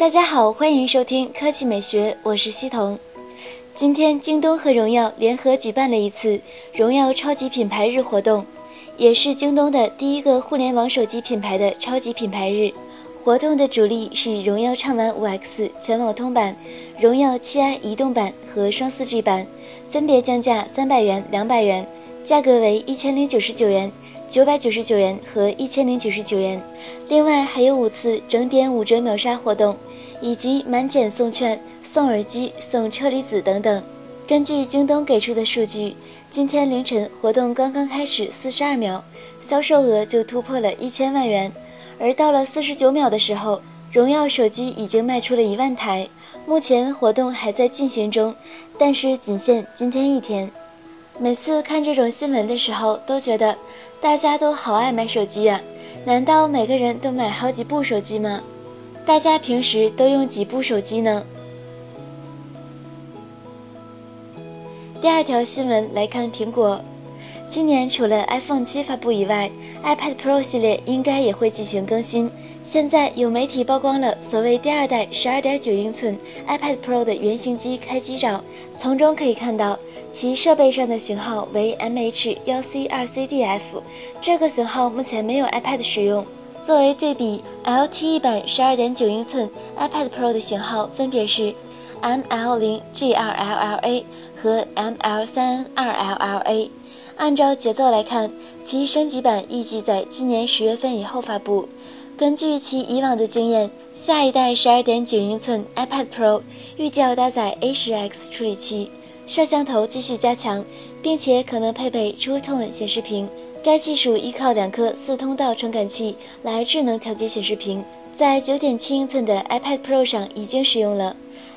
大家好，欢迎收听科技美学，我是西彤。今天，京东和荣耀联合举办了一次荣耀超级品牌日活动，也是京东的第一个互联网手机品牌的超级品牌日。活动的主力是荣耀畅玩 5X 全网通版、荣耀 7i 移动版和双 4G 版，分别降价三百元、两百元，价格为一千零九十九元。九百九十九元和一千零九十九元，另外还有五次整点五折秒杀活动，以及满减送券、送耳机、送车厘子等等。根据京东给出的数据，今天凌晨活动刚刚开始四十二秒，销售额就突破了一千万元，而到了四十九秒的时候，荣耀手机已经卖出了一万台。目前活动还在进行中，但是仅限今天一天。每次看这种新闻的时候，都觉得。大家都好爱买手机呀，难道每个人都买好几部手机吗？大家平时都用几部手机呢？第二条新闻来看，苹果今年除了 iPhone 七发布以外，iPad Pro 系列应该也会进行更新。现在有媒体曝光了所谓第二代十二点九英寸 iPad Pro 的原型机开机照，从中可以看到。其设备上的型号为 MH1C2CDF，这个型号目前没有 iPad 使用。作为对比，LTE 版12.9英寸 iPad Pro 的型号分别是 ML0G2LLA 和 ML32LLA。按照节奏来看，其升级版预计在今年十月份以后发布。根据其以往的经验，下一代12.9英寸 iPad Pro 预计要搭载 A10X 处理器。摄像头继续加强，并且可能配备 True Tone 显示屏。该技术依靠两颗四通道传感器来智能调节显示屏，在9.7英寸的 iPad Pro 上已经使用了。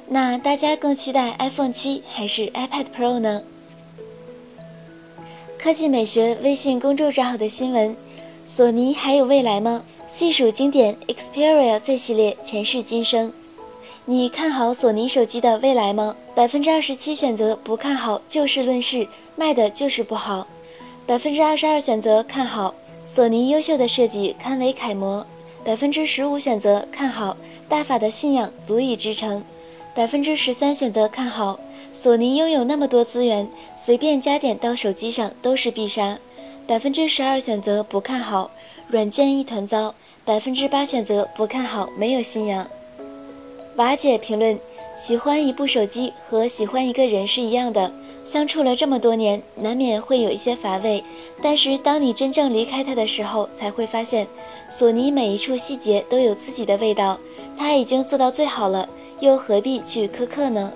那大家更期待 iPhone 七还是 iPad Pro 呢？科技美学微信公众账号的新闻：索尼还有未来吗？细数经典 Xperia Z 系列前世今生。你看好索尼手机的未来吗？百分之二十七选择不看好，就事论事，卖的就是不好。百分之二十二选择看好，索尼优秀的设计堪为楷模。百分之十五选择看好，大法的信仰足以支撑。百分之十三选择看好，索尼拥有那么多资源，随便加点到手机上都是必杀。百分之十二选择不看好，软件一团糟。百分之八选择不看好，没有信仰。瓦姐评论：喜欢一部手机和喜欢一个人是一样的，相处了这么多年，难免会有一些乏味。但是当你真正离开他的时候，才会发现，索尼每一处细节都有自己的味道。他已经做到最好了，又何必去苛刻呢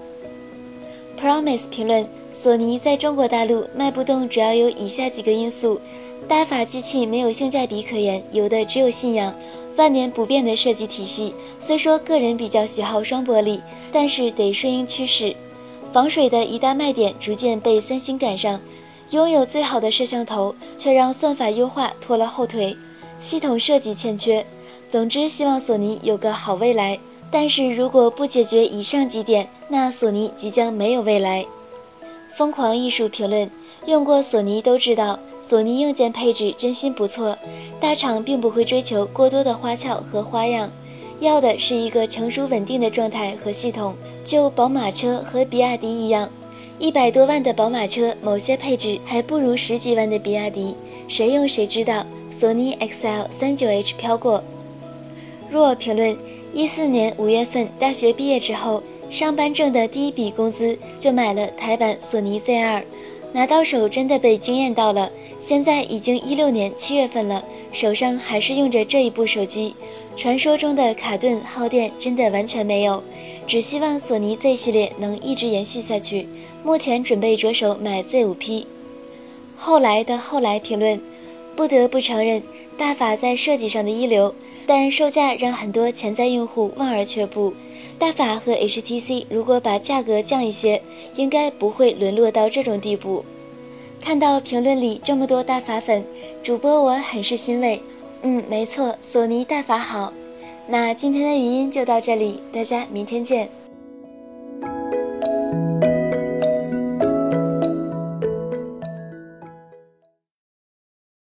？Promise 评论：索尼在中国大陆卖不动，主要有以下几个因素：大法机器没有性价比可言，有的只有信仰。万年不变的设计体系，虽说个人比较喜好双玻璃，但是得顺应趋势。防水的一大卖点逐渐被三星赶上，拥有最好的摄像头，却让算法优化拖了后腿，系统设计欠缺。总之，希望索尼有个好未来。但是如果不解决以上几点，那索尼即将没有未来。疯狂艺术评论：用过索尼都知道。索尼硬件配置真心不错，大厂并不会追求过多的花俏和花样，要的是一个成熟稳定的状态和系统。就宝马车和比亚迪一样，一百多万的宝马车某些配置还不如十几万的比亚迪，谁用谁知道。索尼 XL 三九 H 飘过。若评论：一四年五月份大学毕业之后，上班挣的第一笔工资就买了台版索尼 Z2，拿到手真的被惊艳到了。现在已经一六年七月份了，手上还是用着这一部手机。传说中的卡顿耗电真的完全没有，只希望索尼 Z 系列能一直延续下去。目前准备着手买 Z5P。后来的后来评论，不得不承认大法在设计上的一流，但售价让很多潜在用户望而却步。大法和 HTC 如果把价格降一些，应该不会沦落到这种地步。看到评论里这么多大法粉，主播我很是欣慰。嗯，没错，索尼大法好。那今天的语音就到这里，大家明天见。